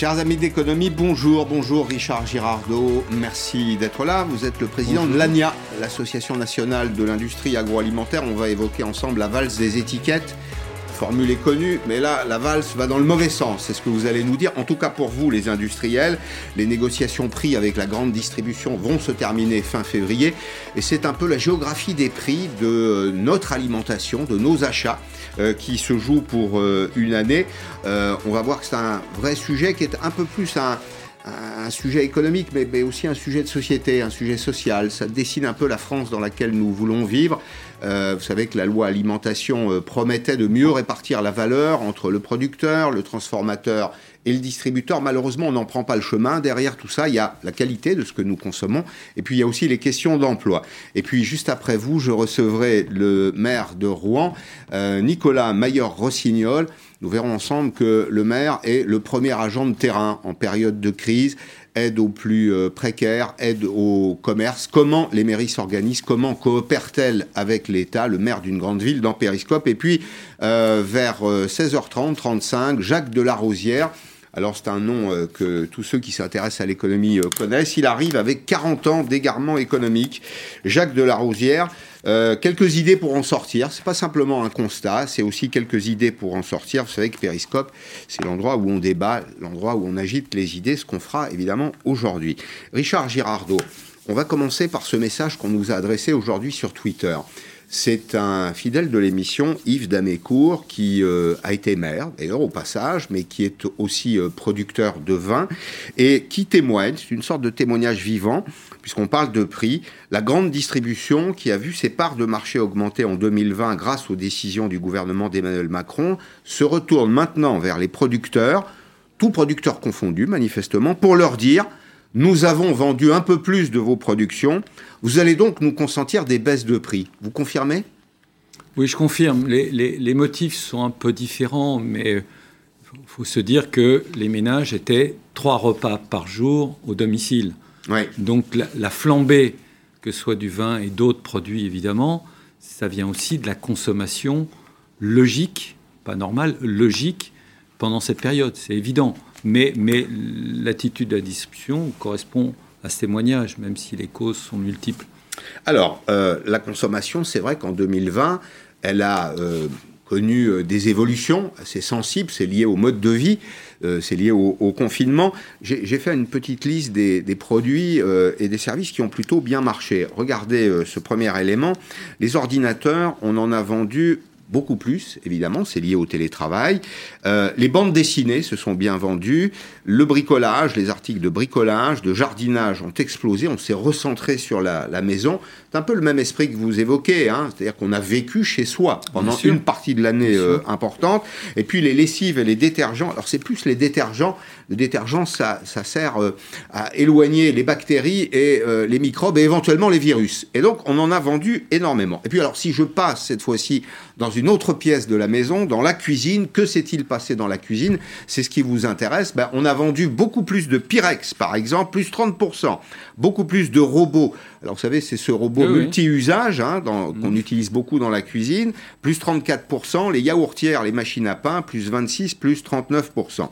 Chers amis d'économie, bonjour, bonjour Richard Girardot, merci d'être là. Vous êtes le président de l'ANIA, l'Association nationale de l'industrie agroalimentaire. On va évoquer ensemble la valse des étiquettes. Formule est connue, mais là, la valse va dans le mauvais sens. C'est ce que vous allez nous dire. En tout cas, pour vous, les industriels, les négociations prix avec la grande distribution vont se terminer fin février. Et c'est un peu la géographie des prix de notre alimentation, de nos achats. Euh, qui se joue pour euh, une année. Euh, on va voir que c'est un vrai sujet qui est un peu plus un, un sujet économique, mais, aussi un sujet de société, un sujet social. Ça dessine un peu la France dans laquelle nous voulons vivre. Euh, vous savez que la loi alimentation euh, promettait de mieux répartir la valeur entre le producteur, le transformateur et le distributeur. Malheureusement, on n'en prend pas le chemin. Derrière tout ça, il y a la qualité de ce que nous consommons, et puis il y a aussi les questions d'emploi. Et puis juste après vous, je recevrai le maire de Rouen, euh, Nicolas Maillard-Rossignol. Nous verrons ensemble que le maire est le premier agent de terrain en période de crise aide aux plus euh, précaires, aide au commerce. Comment les mairies s'organisent Comment coopèrent-elles avec l'État, le maire d'une grande ville dans Périscope Et puis, euh, vers 16h30, euh, 35, Jacques Delarosière. Alors c'est un nom euh, que tous ceux qui s'intéressent à l'économie euh, connaissent. Il arrive avec 40 ans d'égarement économique. Jacques Delarosière, euh, quelques idées pour en sortir. C'est pas simplement un constat, c'est aussi quelques idées pour en sortir. Vous savez que Périscope, c'est l'endroit où on débat, l'endroit où on agite les idées, ce qu'on fera évidemment aujourd'hui. Richard Girardot, on va commencer par ce message qu'on nous a adressé aujourd'hui sur Twitter. C'est un fidèle de l'émission, Yves Damécourt, qui euh, a été maire, d'ailleurs au passage, mais qui est aussi euh, producteur de vin, et qui témoigne, c'est une sorte de témoignage vivant, puisqu'on parle de prix, la grande distribution qui a vu ses parts de marché augmenter en 2020 grâce aux décisions du gouvernement d'Emmanuel Macron, se retourne maintenant vers les producteurs, tous producteurs confondus manifestement, pour leur dire nous avons vendu un peu plus de vos productions. Vous allez donc nous consentir des baisses de prix. Vous confirmez? Oui, je confirme. Les, motifs sont un peu différents, mais il faut se dire que les ménages étaient trois repas par jour au domicile. Donc la, flambée, que ce soit du vin et d'autres produits évidemment, ça vient aussi de la consommation logique, pas normale, logique, pendant cette période. C'est évident. Mais, l'attitude de la distribution correspond à ce témoignage, même si les causes sont multiples. Alors, euh, la consommation, c'est vrai qu'en 2020, elle a euh, connu euh, des évolutions assez sensibles, c'est lié au mode de vie, c'est lié au, confinement. J'ai fait une petite liste des, des produits et des services qui ont plutôt bien marché. Regardez ce premier élément, les ordinateurs, on en a vendu beaucoup plus, évidemment, c'est lié au télétravail. Euh, les bandes dessinées se sont bien vendues. Le bricolage, les articles de bricolage, de jardinage ont explosé. On s'est recentré sur la, maison. C'est un peu le même esprit que vous évoquez, hein. c'est-à-dire qu'on a vécu chez soi pendant une partie de l'année euh, importante. Et puis les lessives et les détergents. Alors c'est plus les détergents. Le détergent, ça, ça sert euh, à éloigner les bactéries et les microbes et éventuellement les virus. Et donc on en a vendu énormément. Et puis alors si je passe cette fois-ci dans une autre pièce de la maison, dans la cuisine. Que s'est-il passé dans la cuisine? C'est ce qui vous intéresse. Ben, on a vendu beaucoup plus de Pyrex, par exemple, plus 30%. Beaucoup plus de robots. Alors, vous savez, c'est ce robot multi-usage hein, mm. qu'on utilise beaucoup dans la cuisine. Plus 34%. Les yaourtières, les machines à pain, plus 26, plus 39%.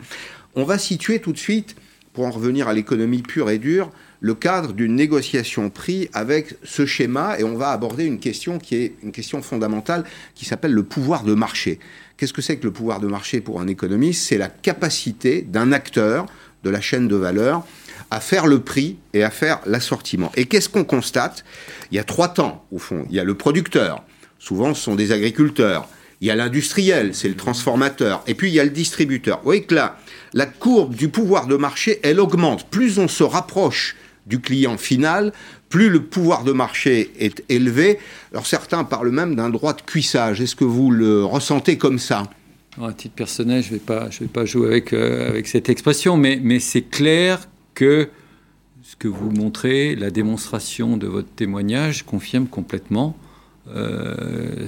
On va situer tout de suite, pour en revenir à l'économie pure et dure, le cadre d'une négociation prix avec ce schéma et on va aborder une question qui est une question fondamentale qui s'appelle le pouvoir de marché. Qu'est-ce que c'est que le pouvoir de marché pour un économiste? C'est la capacité d'un acteur de la chaîne de valeur à faire le prix et à faire l'assortiment. Et qu'est-ce qu'on constate? Il y a trois temps, au fond. Il y a le producteur, souvent ce sont des agriculteurs. Il y a l'industriel, c'est le transformateur. Et puis il y a le distributeur. Vous voyez que là, la courbe du pouvoir de marché, elle augmente. Plus on se rapproche du client final, plus le pouvoir de marché est élevé. Alors certains parlent même d'un droit de cuissage. Est-ce que vous le ressentez comme ça? À titre personnel, je ne vais, pas, vais pas jouer avec, euh, cette expression, mais, c'est clair que ce que vous montrez, la démonstration de votre témoignage confirme complètement euh,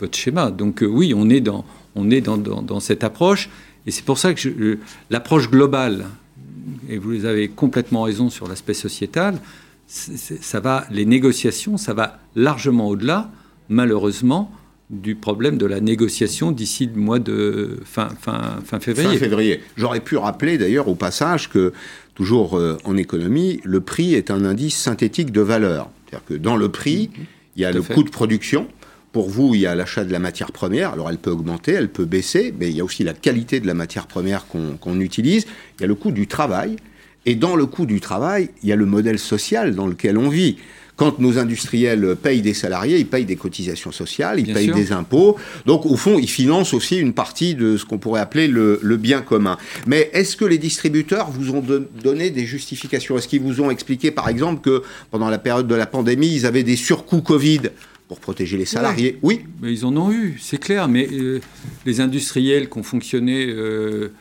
votre schéma. Donc euh, oui, on est dans, on est dans, dans, cette approche. Et c'est pour ça que l'approche globale et vous avez complètement raison sur l'aspect sociétal, ça va, les négociations, ça va largement au-delà, malheureusement, du problème de la négociation d'ici le mois de fin, fin, fin février. Fin février. J'aurais pu rappeler d'ailleurs au passage que, toujours euh, en économie, le prix est un indice synthétique de valeur. C'est-à-dire que dans le prix, mhm. il y a le coût de production. Pour vous, il y a l'achat de la matière première. Alors, elle peut augmenter, elle peut baisser, mais il y a aussi la qualité de la matière première qu'on utilise. Il y a le coût du travail. Et dans le coût du travail, il y a le modèle social dans lequel on vit. Quand nos industriels payent des salariés, ils payent des cotisations sociales, ils payent des impôts. Donc, au fond, ils financent aussi une partie de ce qu'on pourrait appeler le, bien commun. Mais est-ce que les distributeurs vous ont donné des justifications? Est-ce qu'ils vous ont expliqué, par exemple, que pendant la période de la pandémie, ils avaient des surcoûts Covid? Pour protéger les salariés Oui. Mais ils en ont eu, c'est clair. Mais euh, les industriels qui ont fonctionné. Euh,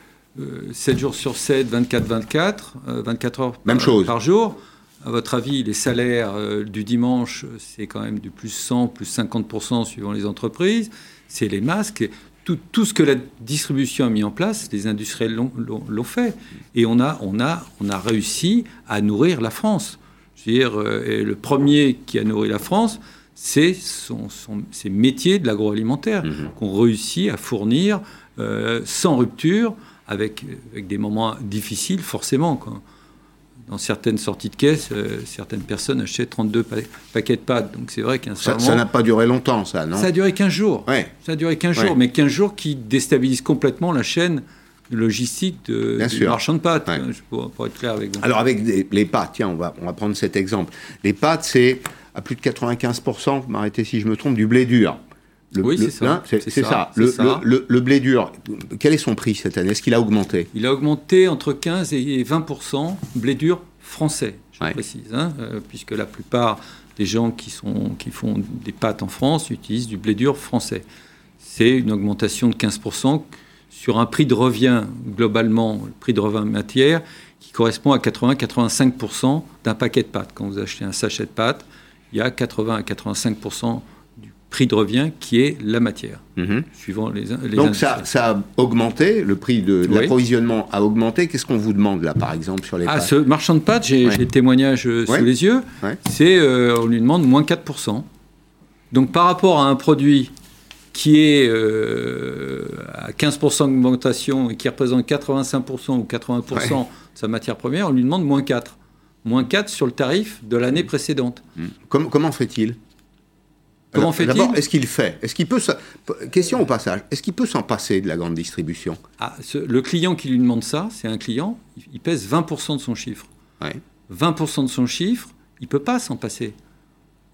7 euh, jours sur 7, 24-24, 24 heures Même par, chose. par jour. À votre avis, les salaires euh, du dimanche, c'est quand même du plus 100, plus 50% suivant les entreprises. C'est les masques. Tout, tout, ce que la distribution a mis en place, les industriels l'ont fait. Et on a, on, a, on a réussi à nourrir la France. Je veux dire, euh, le premier qui a nourri la France, c'est son, ses métiers de l'agroalimentaire mmh qu'on réussit à fournir euh, sans rupture, avec, avec, des moments difficiles, forcément. Quoi dans certaines sorties de caisse, euh, certaines personnes achètent 32 paquets de pâtes. Donc c'est vrai qu'un ça n'a pas duré longtemps, ça, non? Ça a duré 15 jours. Ouais. Ça a duré 15 jours, mais 15 jours qui déstabilisent complètement la chaîne logistique de, du marchand de pâtes, hein, pour, être clair avec vous. Alors avec les pâtes, tiens, on va, on va prendre cet exemple. Les pâtes, c'est à plus de 95%, vous m'arrêtez si je me trompe, du blé dur oui, c'est ça. C'est ça. Le, Le, blé dur, quel est son prix cette année? Est-ce qu'il a augmenté? Il a augmenté entre 15 et 20% blé dur français, je précise, hein, euh, puisque la plupart des gens qui, sont, qui font des pâtes en France utilisent du blé dur français. C'est une augmentation de 15% sur un prix de revient, globalement, le prix de revient matière, qui correspond à 80-85% d'un paquet de pâtes. Quand vous achetez un sachet de pâtes, il y a 80 à 85% prix de revient qui est la matière, mhm. suivant les, Donc ça, ça, a augmenté, le prix de, l'approvisionnement a augmenté. Qu'est-ce qu'on vous demande là, par exemple, sur les ah, pâtes Ce marchand de pâtes, j'ai le témoignage euh, sous les yeux, c'est euh, on lui demande moins 4%. Donc par rapport à un produit qui est euh, à 15% d'augmentation et qui représente 85% ou 80% de sa matière première, on lui demande moins 4. Moins 4 sur le tarif de l'année précédente. Comment, comment fait-il? Comment fait-il? D'abord, est-ce qu'il fait? Est-ce qu'il peut Question au passage. Est-ce qu'il peut s'en passer de la grande distribution? Ah, Le client qui lui demande ça, c'est un client. Il pèse 20% de son chiffre. 20% de son chiffre, il peut pas s'en passer.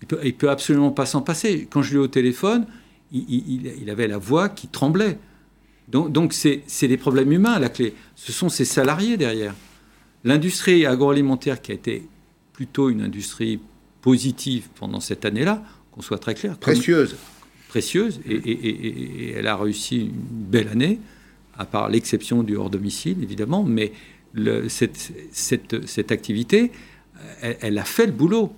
Il peut, il peut absolument pas s'en passer. Quand je lui ai au téléphone, il, avait la voix qui tremblait. Donc, donc c'est, des problèmes humains à la clé. Ce sont ses salariés derrière. L'industrie agroalimentaire qui a été plutôt une industrie positive pendant cette année-là, qu'on soit très clair. Précieuse. Précieuse, et, elle a réussi une belle année, à part l'exception du hors domicile, évidemment, mais le, cette, cette, cette, activité, elle, a fait le boulot.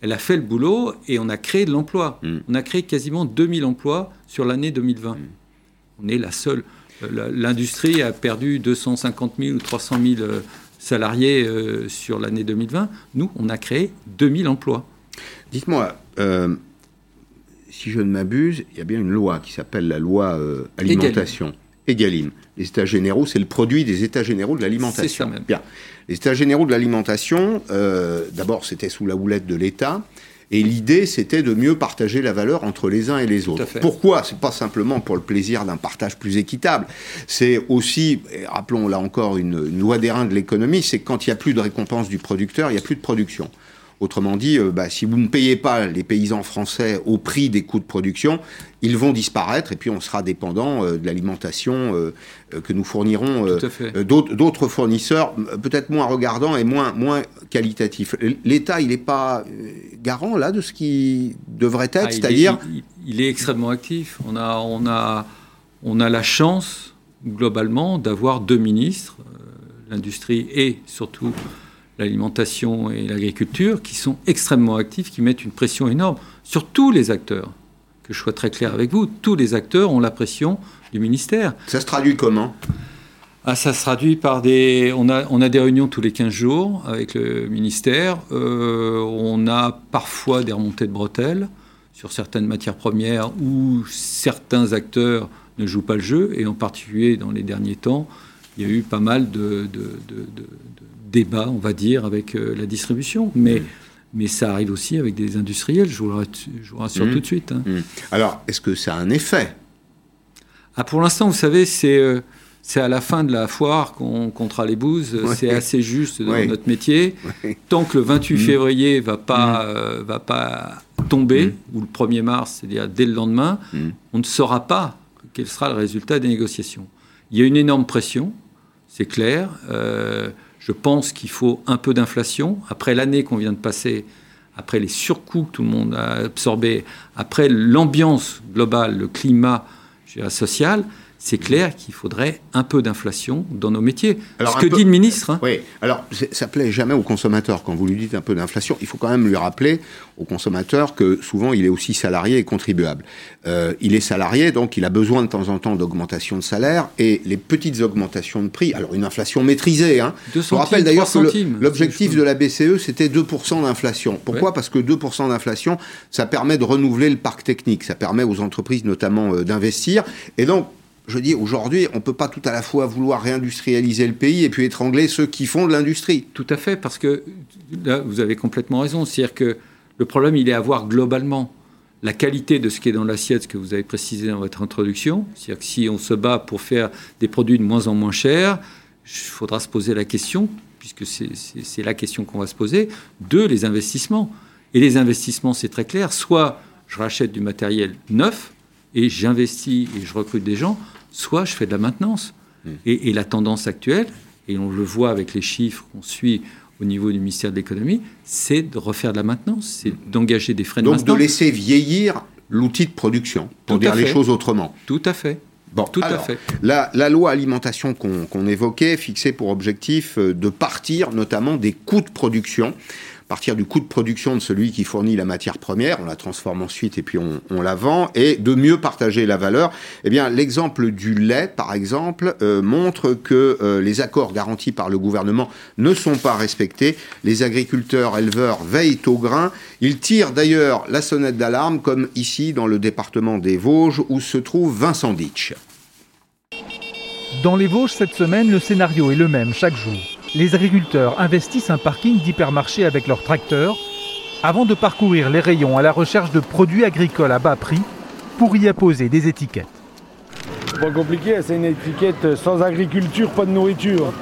Elle a fait le boulot et on a créé de l'emploi. Mm. On a créé quasiment 2000 emplois sur l'année 2020. Mm. On est la seule. L'industrie a perdu 250 000 ou 300 000 euh, salariés euh, sur l'année 2020. Nous, on a créé 2000 emplois. Dites-moi, euh, si je ne m'abuse, il y a bien une loi qui s'appelle la loi euh, alimentation. Egalim. Les États généraux, c'est le produit des États généraux de l'alimentation. C'est ça même. Bien. Les États généraux de l'alimentation, d'abord, c'était sous la houlette de l'État. Et l'idée, c'était de mieux partager la valeur entre les uns et les autres. Pourquoi? C'est pas simplement pour le plaisir d'un partage plus équitable. C'est aussi, rappelons là encore une, une loi d'airain de l'économie, c'est quand il n'y a plus de récompense du producteur, il n'y a plus de production. Autrement dit, euh, bah, si vous ne payez pas les paysans français au prix des coûts de production, ils vont disparaître et puis on sera dépendant euh, de l'alimentation euh, que nous fournirons d'autres fournisseurs, peut-être moins regardants et moins, moins qualitatifs. L'État, il n'est pas garant là de ce qui devrait être, ah, c'est-à-dire... Il, est extrêmement actif. On a, on a, on a la chance, globalement, d'avoir deux ministres, l'industrie et surtout l'alimentation et l'agriculture, qui sont extrêmement actifs, qui mettent une pression énorme sur tous les acteurs. Que je sois très clair avec vous, tous les acteurs ont la pression du ministère. Ça se traduit comment? Ah, ça se traduit par des. On a, on a des réunions tous les 15 jours avec le ministère. Euh, on a parfois des remontées de bretelles sur certaines matières premières où certains acteurs ne jouent pas le jeu, et en particulier dans les derniers temps, il y a eu pas mal de, débats, on va dire, avec euh, la distribution. Mais, mais ça arrive aussi avec des industriels, je vous, rassure mmh. tout de suite. Hein. Mmh. Alors, est-ce que ça a un effet? Ah, Pour l'instant, vous savez, c'est... Euh, c'est à la fin de la foire qu'on comptera les bouses. C'est assez juste dans notre métier. Tant que le 28 mmh. février va pas, euh, va pas tomber, ou le 1er mars, c'est-à-dire dès le lendemain, on ne saura pas quel sera le résultat des négociations. Il y a une énorme pression c'est clair. Euh, je pense qu'il faut un peu d'inflation. Après l'année qu'on vient de passer, après les surcoûts que tout le monde a absorbés, après l'ambiance globale, le climat social, c'est clair qu'il faudrait un peu d'inflation dans nos métiers. Alors, Ce que dit le ministre. Hein. Oui, alors ça plaît jamais au consommateur quand vous lui dites un peu d'inflation. Il faut quand même lui rappeler au consommateur que souvent il est aussi salarié et contribuable. Euh, il est salarié, donc il a besoin de temps en temps d'augmentation de salaire et les petites augmentations de prix, alors une inflation maîtrisée. Hein. Je vous rappelle d'ailleurs que l'objectif de la BCE c'était 2% d'inflation. Pourquoi? Parce que 2% d'inflation, ça permet de renouveler le parc technique, ça permet aux entreprises notamment euh, d'investir. Et donc je dis, aujourd'hui, on ne peut pas tout à la fois vouloir réindustrialiser le pays et puis étrangler ceux qui font de l'industrie. Tout à fait, parce que là, vous avez complètement raison. C'est-à-dire que le problème, il est à voir globalement la qualité de ce qui est dans l'assiette, ce que vous avez précisé dans votre introduction. C'est-à-dire que si on se bat pour faire des produits de moins en moins chers, il faudra se poser la question, puisque c'est la question qu'on va se poser, de les investissements. Et les investissements, c'est très clair. Soit je rachète du matériel neuf et j'investis et je recrute des gens, soit je fais de la maintenance. Hmm. Et, la tendance actuelle, et on le voit avec les chiffres qu'on suit au niveau du ministère de l'économie, c'est de refaire de la maintenance, c'est hmm. d'engager des frais de maintenance. Donc de laisser vieillir l'outil de production, pour dire les choses autrement. Tout à fait. Bon, Tout à fait. La, loi alimentation qu'on évoquait fixait pour objectif euh, de partir notamment des coûts de production partir du coût de production de celui qui fournit la matière première, on la transforme ensuite et puis on, la vend, et de mieux partager la valeur. Eh bien, l'exemple du lait, par exemple, euh, montre que euh, les accords garantis par le gouvernement ne sont pas respectés. Les agriculteurs, éleveurs veillent au grain. Ils tirent d'ailleurs la sonnette d'alarme, comme ici dans le département des Vosges, où se trouve Vincent Ditch. Dans les Vosges, cette semaine, le scénario est le même chaque jour les agriculteurs investissent un parking d'hypermarché avec leurs tracteurs avant de parcourir les rayons à la recherche de produits agricoles à bas prix pour y apposer des étiquettes. Pas compliqué, c'est une étiquette sans agriculture, pas de nourriture.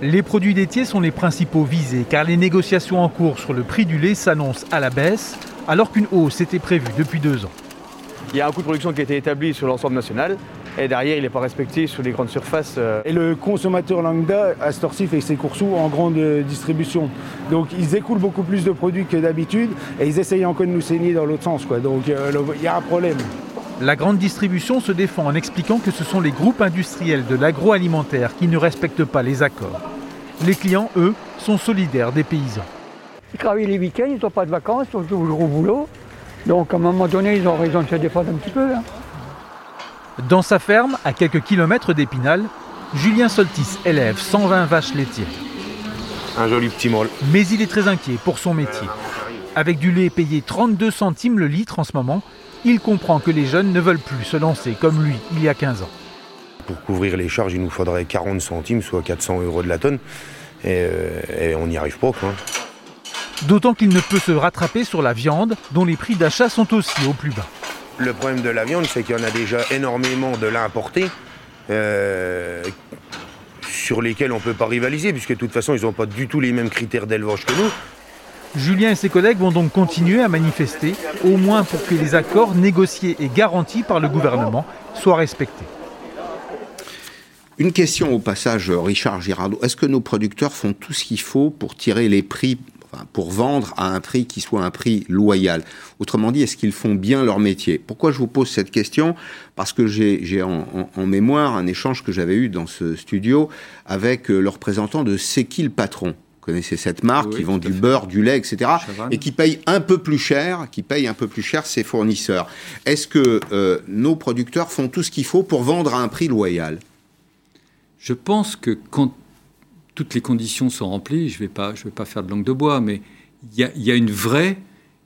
Les produits laitiers sont les principaux visés car les négociations en cours sur le prix du lait s'annoncent à la baisse alors qu'une hausse était prévue depuis deux ans. Il y a un coût de production qui a été établi sur l'ensemble national et derrière il n'est pas respecté sur les grandes surfaces. Euh. Et le consommateur lambda à ce fait ses courses en grande distribution. Donc ils écoulent beaucoup plus de produits que d'habitude et ils essayent encore de nous saigner dans l'autre sens. Quoi. Donc euh, il y a un problème. La grande distribution se défend en expliquant que ce sont les groupes industriels de l'agroalimentaire qui ne respectent pas les accords. Les clients, eux, sont solidaires des paysans. Ils travaillent les week-ends, ils n'ont pas de vacances, ils sont toujours au boulot. Donc à un moment donné, ils ont raison de se défendre un petit peu. Hein. Dans sa ferme, à quelques kilomètres d'Épinal, Julien Soltis élève 120 vaches laitières. Un joli petit molle. Mais il est très inquiet pour son métier. Avec du lait payé 32 centimes le litre en ce moment, il comprend que les jeunes ne veulent plus se lancer comme lui il y a 15 ans. Pour couvrir les charges, il nous faudrait 40 centimes, soit 400 euros de la tonne. Et, euh, on n'y arrive pas. D'autant qu'il ne peut se rattraper sur la viande, dont les prix d'achat sont aussi au plus bas. Le problème de la viande, c'est qu'il y en a déjà énormément de l'importé euh, sur lesquels on ne peut pas rivaliser, puisque de toute façon, ils n'ont pas du tout les mêmes critères d'élevage que nous. Julien et ses collègues vont donc continuer à manifester, au moins pour que les accords négociés et garantis par le gouvernement soient respectés. Une question au passage, Richard Girardot. Est-ce que nos producteurs font tout ce qu'il faut pour tirer les prix pour vendre à un prix qui soit un prix loyal. Autrement dit, est-ce qu'ils font bien leur métier? Pourquoi je vous pose cette question? Parce que j'ai en, mémoire un échange que j'avais eu dans ce studio avec euh, le représentant de C'est qui le patron vous connaissez cette marque qui vend du beurre, du lait, etc. Et qui paye un peu plus cher, qui paye un peu plus cher ses fournisseurs. Est-ce que euh, nos producteurs font tout ce qu'il faut pour vendre à un prix loyal? Je pense que quand toutes les conditions sont remplies, je ne vais, pas, je vais pas faire de langue de bois, mais il y a, une vraie,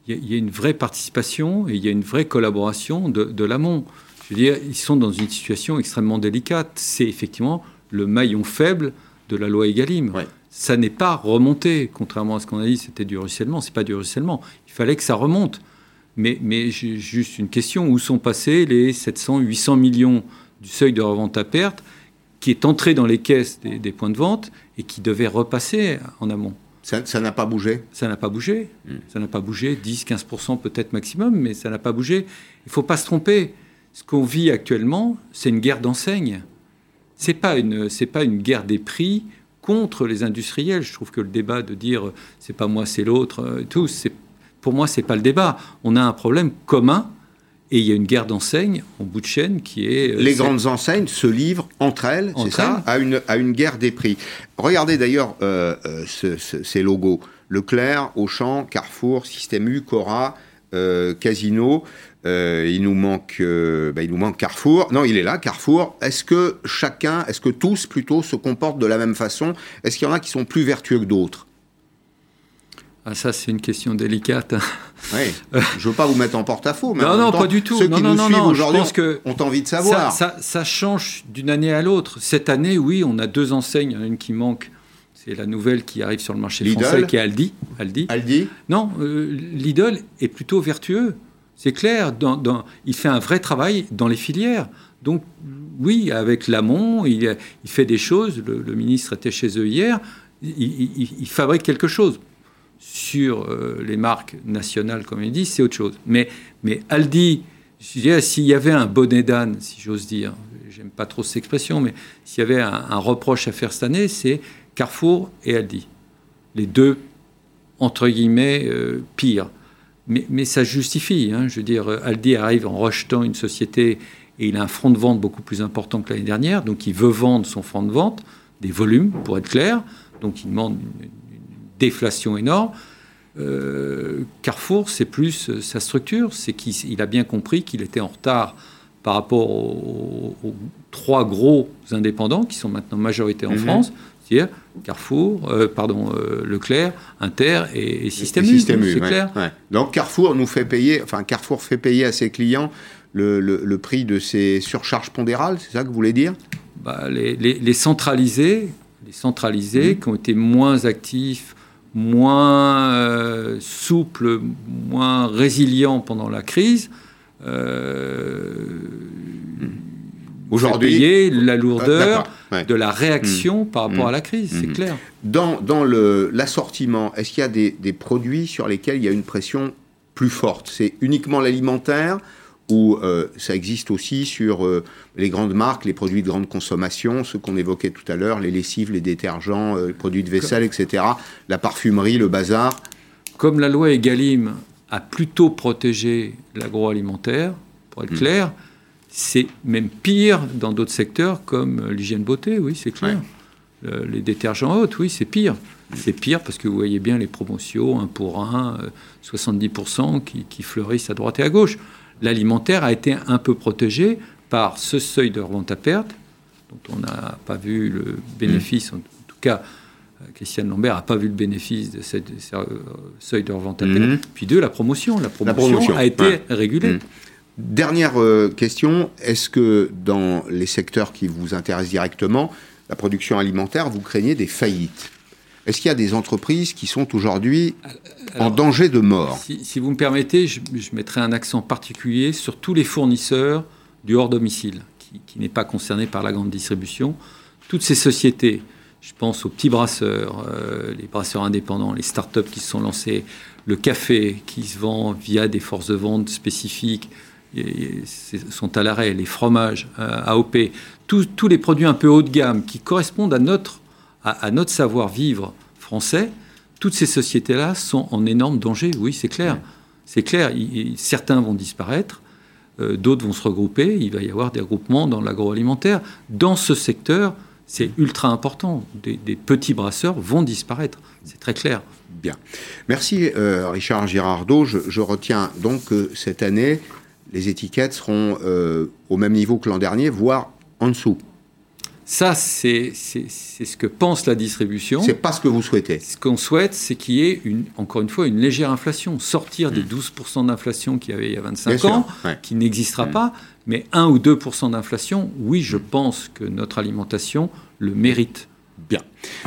il y, a une vraie participation et il y a une vraie collaboration de, l'amont. Je veux dire, ils sont dans une situation extrêmement délicate. C'est effectivement le maillon faible de la loi Egalim. Ça n'est pas remonté, contrairement à ce qu'on a dit, c'était du ruissellement. C'est pas du ruissellement. Il fallait que ça remonte. Mais, mais juste une question où sont passés les 700, 800 millions du seuil de revente à perte qui est entré dans les caisses des points de vente et qui devait repasser en amont ça n'a pas bougé Ça n'a pas bougé. Hmm. Ça n'a pas bougé. 10-15% peut-être maximum, mais ça n'a pas bougé. Il ne faut pas se tromper. Ce qu'on vit actuellement, c'est une guerre d'enseigne. Ce n'est pas, une, pas une guerre des prix contre les industriels. Je trouve que le débat de dire c'est pas moi, c'est l'autre, euh, tout, pour moi, c'est pas le débat. On a un problème commun et il y a une guerre d'enseignes en bout de chaîne qui est... Euh, Les grandes enseignes se livrent entre elles, c'est ça, à une, à une guerre des prix. Regardez d'ailleurs euh, euh, ces logos. Leclerc, Auchan, Carrefour, Système U, Cora, Casino. il, nous manque, bah, il nous manque Carrefour. Non, il est là, Carrefour. Est-ce que chacun, est-ce que tous plutôt se comportent de la même façon? Est-ce qu'il y en a qui sont plus vertueux que d'autres? Ah, ça, c'est une question délicate. Oui. Je ne veux pas vous mettre en porte-à-faux. Non, non, pas du tout. Ceux non, qui non, nous non, aujourd'hui ont envie de savoir. Ça, ça, change d'une année à l'autre. Cette année, oui, on a deux enseignes. Une qui manque. C'est la nouvelle qui arrive sur le marché français, qui est Aldi. Aldi. Aldi. Non, euh, Lidl est plutôt vertueux. C'est clair. Dans, dans, il fait un vrai travail dans les filières. Donc, oui, avec l'amont, il, il, fait des choses. Le, ministre était chez eux hier. il, il fabrique quelque chose sur euh, les marques nationales, comme il dit, c'est autre chose. Mais, Aldi, s'il y avait un bonnet d'âne, si j'ose dire, j'aime pas trop cette expression, mais s'il y avait un, reproche à faire cette année, c'est Carrefour et Aldi. Les deux, entre guillemets, euh, pires. Mais, ça justifie. Hein. je veux dire, Aldi arrive en rejetant une société et il a un front de vente beaucoup plus important que l'année dernière, donc il veut vendre son front de vente, des volumes, pour être clair. Donc il demande déflation énorme. Euh, Carrefour, c'est plus euh, sa structure, c'est qu'il a bien compris qu'il était en retard par rapport aux, trois gros indépendants qui sont maintenant majoritaires en mhm. France, c'est-à-dire Carrefour, euh, pardon, Leclerc, Inter et, Système U. c'est clair. Donc Carrefour nous fait payer, enfin Carrefour fait payer à ses clients le, prix de ses surcharges pondérales, c'est ça que vous voulez dire? Bah, les, les, centralisés, les centralisés mhm. qui ont été moins actifs moins euh, souple, moins résilient pendant la crise. Euh, Aujourd'hui, la lourdeur de la réaction hmm. par rapport à la crise, c'est hmm. clair. Dans, dans l'assortiment, est-ce qu'il y a des, des, produits sur lesquels il y a une pression plus forte? C'est uniquement l'alimentaire où euh, ça existe aussi sur euh, les grandes marques, les produits de grande consommation, ceux qu'on évoquait tout à l'heure, les lessives, les détergents, euh, les produits de vaisselle, etc., la parfumerie, le bazar. Comme la loi Egalim a plutôt protégé l'agroalimentaire, pour être hmm. clair, c'est même pire dans d'autres secteurs comme l'hygiène beauté, oui, c'est clair. les détergents hautes, oui, c'est pire. C'est pire parce que vous voyez bien les promotions, un pour un, 70% qui, qui fleurissent à droite et à gauche l'alimentaire a été un peu protégé par ce seuil de revente à perte, dont on n'a pas vu le bénéfice, en tout cas, Christiane Lambert n'a pas vu le bénéfice de ce seuil de revente à perte. Mhm. Puis deux, la promotion. La promotion, a été régulée. Mhm. Dernière euh, question, est-ce que dans les secteurs qui vous intéressent directement, la production alimentaire, vous craignez des faillites? Est-ce qu'il y a des entreprises qui sont aujourd'hui en danger de mort si, vous me permettez, je, mettrai un accent particulier sur tous les fournisseurs du hors domicile, qui, n'est pas concerné par la grande distribution. Toutes ces sociétés, je pense aux petits brasseurs, euh, les brasseurs indépendants, les start-up qui se sont lancés, le café qui se vend via des forces de vente spécifiques, et, sont à l'arrêt, les fromages euh, AOP, tous les produits un peu haut de gamme qui correspondent à notre à, notre savoir-vivre français, toutes ces sociétés-là sont en énorme danger. Oui, c'est clair. C'est clair. certains vont disparaître, euh, d'autres vont se regrouper. Il va y avoir des regroupements dans l'agroalimentaire. Dans ce secteur, c'est ultra important. Des, petits brasseurs vont disparaître. C'est très clair. Bien. Merci euh, Richard Girardot. Je, retiens donc que cette année, les étiquettes seront euh, au même niveau que l'an dernier, voire en dessous. Ça, c'est ce que pense la distribution. C'est pas ce que vous souhaitez. Ce qu'on souhaite, c'est qu'il y ait, une, encore une fois, une légère inflation. Sortir des 12% hmm. d'inflation qu'il y avait il y a 25 ans, qui n'existera hmm. pas, mais 1 ou 2% d'inflation, oui, je pense que notre alimentation le mérite. Bien.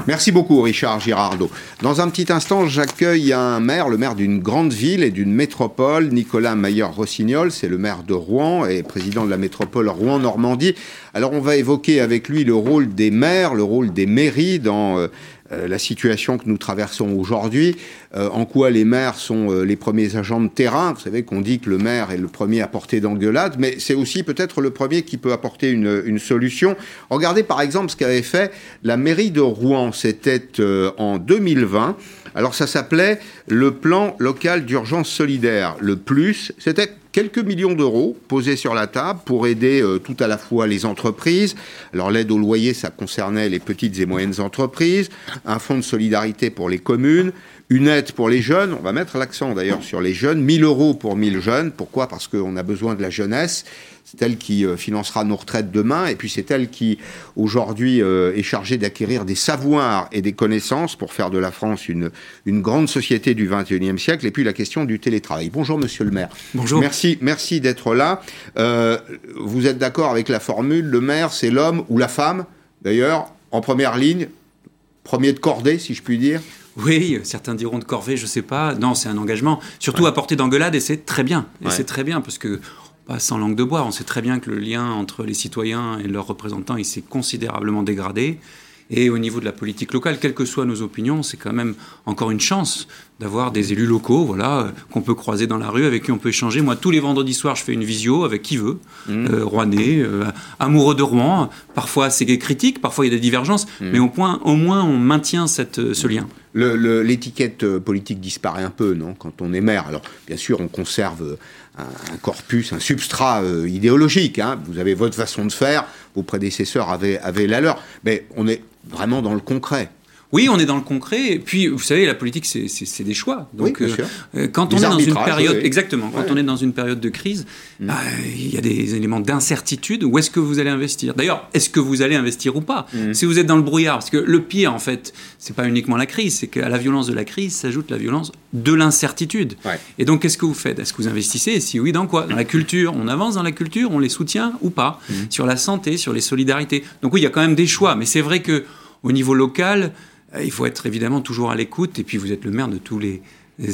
Merci beaucoup, Richard Girardot. Dans un petit instant, j'accueille un maire, le maire d'une grande ville et d'une métropole, Nicolas Maillard-Rossignol. C'est le maire de Rouen et président de la métropole Rouen-Normandie. Alors, on va évoquer avec lui le rôle des maires, le rôle des mairies dans euh, la situation que nous traversons aujourd'hui, euh, en quoi les maires sont euh, les premiers agents de terrain. Vous savez qu'on dit que le maire est le premier à porter d'engueulade, mais c'est aussi peut-être le premier qui peut apporter une, une, solution. Regardez par exemple ce qu'avait fait la mairie de Rouen, c'était en 2020. Alors ça s'appelait le plan local d'urgence solidaire. Le plus, c'était quelques millions d'euros posés sur la table pour aider euh, tout à la fois les entreprises. Alors l'aide au loyer, ça concernait les petites et moyennes entreprises, un fonds de solidarité pour les communes, une aide pour les jeunes, on va mettre l'accent d'ailleurs sur les jeunes, 1000 euros pour 1000 jeunes. Pourquoi? Parce qu'on a besoin de la jeunesse. C'est elle qui euh, financera nos retraites demain, et puis c'est elle qui aujourd'hui euh, est chargée d'acquérir des savoirs et des connaissances pour faire de la France une, une grande société du 21e siècle. Et puis la question du télétravail. Bonjour Monsieur le maire. Bonjour. Merci, merci d'être là. Euh, vous êtes d'accord avec la formule, le maire c'est l'homme ou la femme, d'ailleurs, en première ligne, premier de cordée si je puis dire oui, certains diront de corvée, je ne sais pas. Non, c'est un engagement. Surtout à portée d'engueulade, et c'est très bien. Et c'est très bien, parce que pas sans langue de bois. On sait très bien que le lien entre les citoyens et leurs représentants, il s'est considérablement dégradé. Et au niveau de la politique locale, quelles que soient nos opinions, c'est quand même encore une chance d'avoir des élus locaux, voilà, euh, qu'on peut croiser dans la rue, avec qui on peut échanger. Moi, tous les vendredis soirs, je fais une visio avec qui veut, mmh. euh, Rouennais, euh, amoureux de Rouen. Parfois, c'est critique, parfois il y a des divergences, mmh. mais au, point, au moins, on maintient cette, ce lien. L'étiquette politique disparaît un peu, non Quand on est maire. Alors, bien sûr, on conserve un, corpus, un substrat euh, idéologique. Hein. Vous avez votre façon de faire, vos prédécesseurs avaient, avaient la leur. Mais on est vraiment dans le concret. Oui, on est dans le concret. Et puis, vous savez, la politique, c'est des choix. Donc, oui, euh, quand on est dans une période, exactement, quand on est dans une période de crise, mm. bah, il y a des éléments d'incertitude. Où est-ce que vous allez investir? D'ailleurs, est-ce que vous allez investir ou pas? Mm. Si vous êtes dans le brouillard, parce que le pire, en fait, c'est pas uniquement la crise, c'est qu'à la violence de la crise s'ajoute la violence de l'incertitude. Et donc, qu'est-ce que vous faites? Est-ce que vous investissez? Et si oui, dans quoi? Dans la culture. On avance dans la culture, on les soutient ou pas? Mm. Sur la santé, sur les solidarités. Donc oui, il y a quand même des choix. Mais c'est vrai que au niveau local, euh, il faut être évidemment toujours à l'écoute, et puis vous êtes le maire de tous les,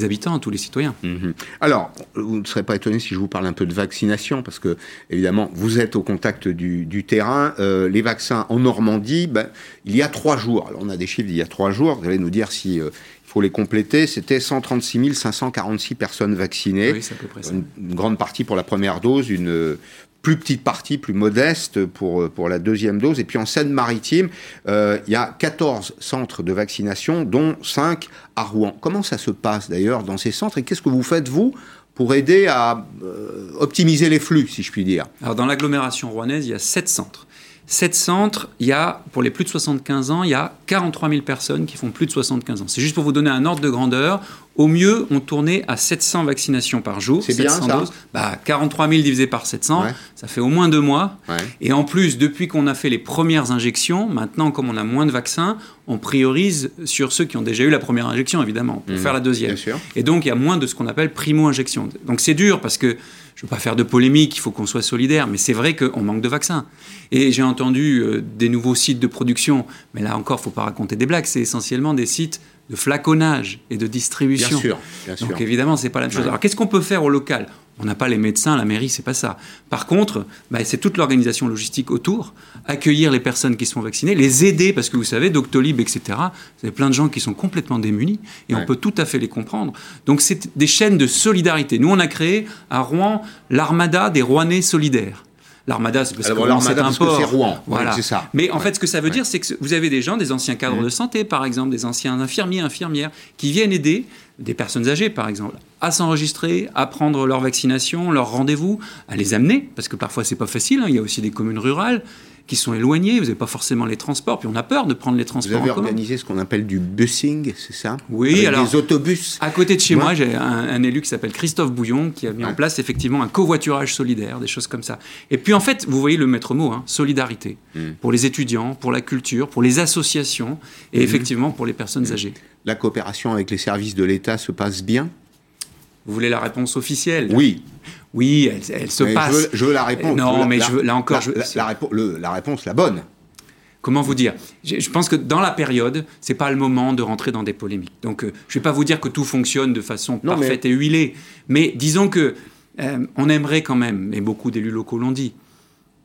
habitants, tous les citoyens. Mhm. Alors, vous ne serez pas étonné si je vous parle un peu de vaccination, parce que, évidemment, vous êtes au contact du, terrain. Euh, les vaccins en Normandie, ben, il y a trois jours, alors on a des chiffres d'il y a trois jours, vous allez nous dire si... Euh, il faut les compléter, c'était 136 546 personnes vaccinées. Oui, c'est à peu près ça. Une, une, grande partie pour la première dose, une plus petite partie, plus modeste pour, euh, pour la deuxième dose. Et puis en Seine-Maritime, euh, il y a 14 centres de vaccination, dont 5 à Rouen. Comment ça se passe d'ailleurs dans ces centres? Et qu'est-ce que vous faites, vous, pour aider à euh, optimiser les flux, si je puis dire? Alors dans l'agglomération rouennaise, il y a 7 centres. 7 centres, il y a, pour les plus de 75 ans, il y a 43 000 personnes qui font plus de 75 ans. C'est juste pour vous donner un ordre de grandeur. Au mieux, on tournait à 700 vaccinations par jour. C'est bien ça Bah, 43 000 divisé par 700, ça fait au moins deux mois. Et en plus, depuis qu'on a fait les premières injections, maintenant, comme on a moins de vaccins, on priorise sur ceux qui ont déjà eu la première injection, évidemment, pour mmh. faire la deuxième. Et donc, il y a moins de ce qu'on appelle primo-injection. Donc, c'est dur parce que je ne veux pas faire de polémique, il faut qu'on soit solidaire, mais c'est vrai qu'on manque de vaccins. Et j'ai entendu euh, des nouveaux sites de production, mais là encore, il ne faut pas raconter des blagues, c'est essentiellement des sites de flaconnage et de distribution. Bien sûr, bien sûr. Donc évidemment, c'est pas la même chose. Alors qu'est-ce qu'on peut faire au local? On n'a pas les médecins, la mairie, c'est pas ça. Par contre, bah, c'est toute l'organisation logistique autour, accueillir les personnes qui sont vaccinées, les aider, parce que vous savez, Doctolib, etc. Vous avez plein de gens qui sont complètement démunis et on peut tout à fait les comprendre. Donc c'est des chaînes de solidarité. Nous, on a créé à Rouen l'armada des Rouennais solidaires. L'armada, c'est parce que c'est un port. Rouen. Voilà. c'est ça. Mais en fait, ce que ça veut dire, c'est que vous avez des gens, des anciens cadres mmh. de santé, par exemple, des anciens infirmiers, infirmières, qui viennent aider des personnes âgées, par exemple, à s'enregistrer, à prendre leur vaccination, leur rendez-vous, à les amener, parce que parfois c'est pas facile. Hein. il y a aussi des communes rurales. Qui sont éloignés, vous n'avez pas forcément les transports, puis on a peur de prendre les transports. Vous avez organisé ce qu'on appelle du busing, c'est ça Oui, Avec alors. Des autobus. À côté de chez moi, j'ai un, élu qui s'appelle Christophe Bouillon qui a mis en place effectivement un covoiturage solidaire, des choses comme ça. Et puis en fait, vous voyez le maître mot, hein, solidarité, hmm. pour les étudiants, pour la culture, pour les associations et hmm. effectivement pour les personnes hmm. âgées. La coopération avec les services de l'État se passe bien vous voulez la réponse officielle? Oui. Oui, elle, se passe. Je veux, la réponse. Non, mais je veux, là encore. La, la, réponse, la bonne. Comment vous dire? Je, pense que dans la période, c'est pas le moment de rentrer dans des polémiques. Donc, euh, je vais pas vous dire que tout fonctionne de façon parfaite et huilée, mais disons que euh, on aimerait quand même, et beaucoup d'élus locaux l'ont dit,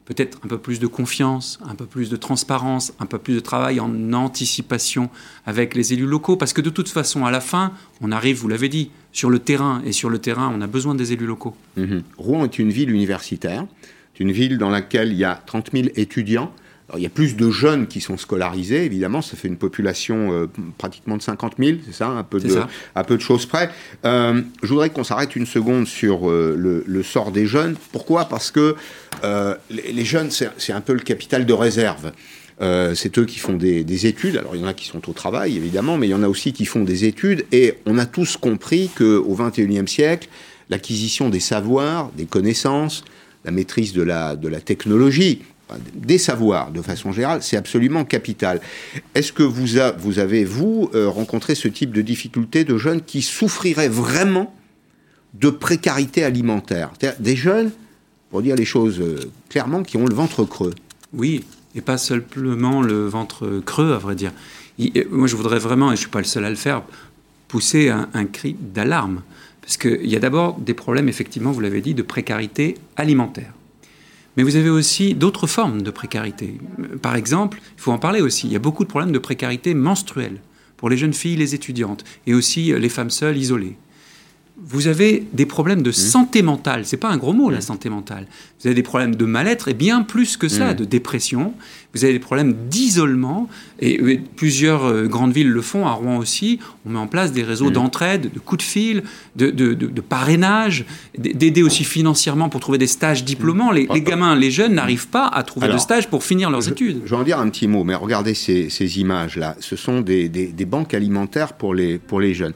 peut-être un peu plus de confiance, un peu plus de transparence, un peu plus de travail en anticipation avec les élus locaux, parce que de toute façon, à la fin, on arrive, vous l'avez dit, sur le terrain, et sur le terrain, on a besoin des élus locaux. Mhm. Rouen est une ville universitaire, c'est une ville dans laquelle il y a 30 000 étudiants, il y a plus de jeunes qui sont scolarisés, évidemment, ça fait une population euh, pratiquement de 50 000, c'est ça, un peu de, à peu de choses près. Euh, je voudrais qu'on s'arrête une seconde sur euh, le, sort des jeunes. Pourquoi? Parce que les, jeunes, c'est un peu le capital de réserve. C'est eux qui font des, des, études. Alors il y en a qui sont au travail, évidemment, mais il y en a aussi qui font des études. Et on a tous compris qu'au XXIe siècle, l'acquisition des savoirs, des connaissances, la maîtrise de la, de la technologie, des savoirs de façon générale, c'est absolument capital. Est-ce que vous, vous avez, vous, euh, rencontré ce type de difficultés de jeunes qui souffriraient vraiment de précarité alimentaire? Des jeunes, pour dire les choses euh, clairement, qui ont le ventre creux. Oui, et pas simplement le ventre creux, à vrai dire. Moi, je voudrais vraiment, et je ne suis pas le seul à le faire, pousser un, un cri d'alarme. Parce qu'il y a d'abord des problèmes, effectivement, vous l'avez dit, de précarité alimentaire. Mais vous avez aussi d'autres formes de précarité. Par exemple, il faut en parler aussi, il y a beaucoup de problèmes de précarité menstruelle pour les jeunes filles, les étudiantes, et aussi les femmes seules isolées vous avez des problèmes de mmh. santé mentale. C'est pas un gros mot, la mmh. santé mentale. Vous avez des problèmes de mal-être et bien plus que ça, mmh. de dépression. Vous avez des problèmes d'isolement. Et, plusieurs euh, grandes villes le font, à Rouen aussi. On met en place des réseaux d'entraide, de coups de fil, de, de, parrainage, d'aider aussi financièrement pour trouver des stages diplômants. Les, gamins, les jeunes n'arrivent pas à trouver de stage pour finir leurs études. Je vais en dire un petit mot, mais regardez ces, ces images-là. Ce sont des, des, des banques alimentaires pour les, pour les jeunes.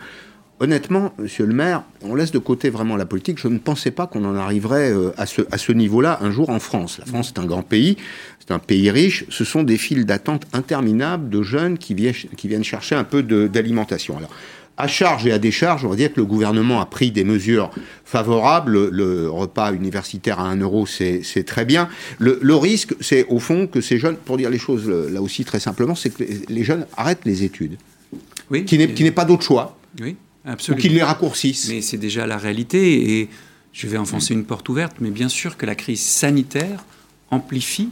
Honnêtement, monsieur le maire, on laisse de côté vraiment la politique. Je ne pensais pas qu'on en arriverait euh, à ce, à ce niveau-là un jour en France. La France est un grand pays, c'est un pays riche. Ce sont des files d'attente interminables de jeunes qui viennent, qui viennent chercher un peu d'alimentation. Alors, à charge et à décharge, on va dire que le gouvernement a pris des mesures favorables. Le, repas universitaire à 1 euro, c'est très bien. Le, le risque, c'est au fond que ces jeunes, pour dire les choses là aussi très simplement, c'est que les jeunes arrêtent les études. Oui. Qui n'est pas d'autre choix. Oui. Absolument. Ou qu'ils les raccourcissent. Mais c'est déjà la réalité et je vais enfoncer une porte ouverte, mais bien sûr que la crise sanitaire amplifie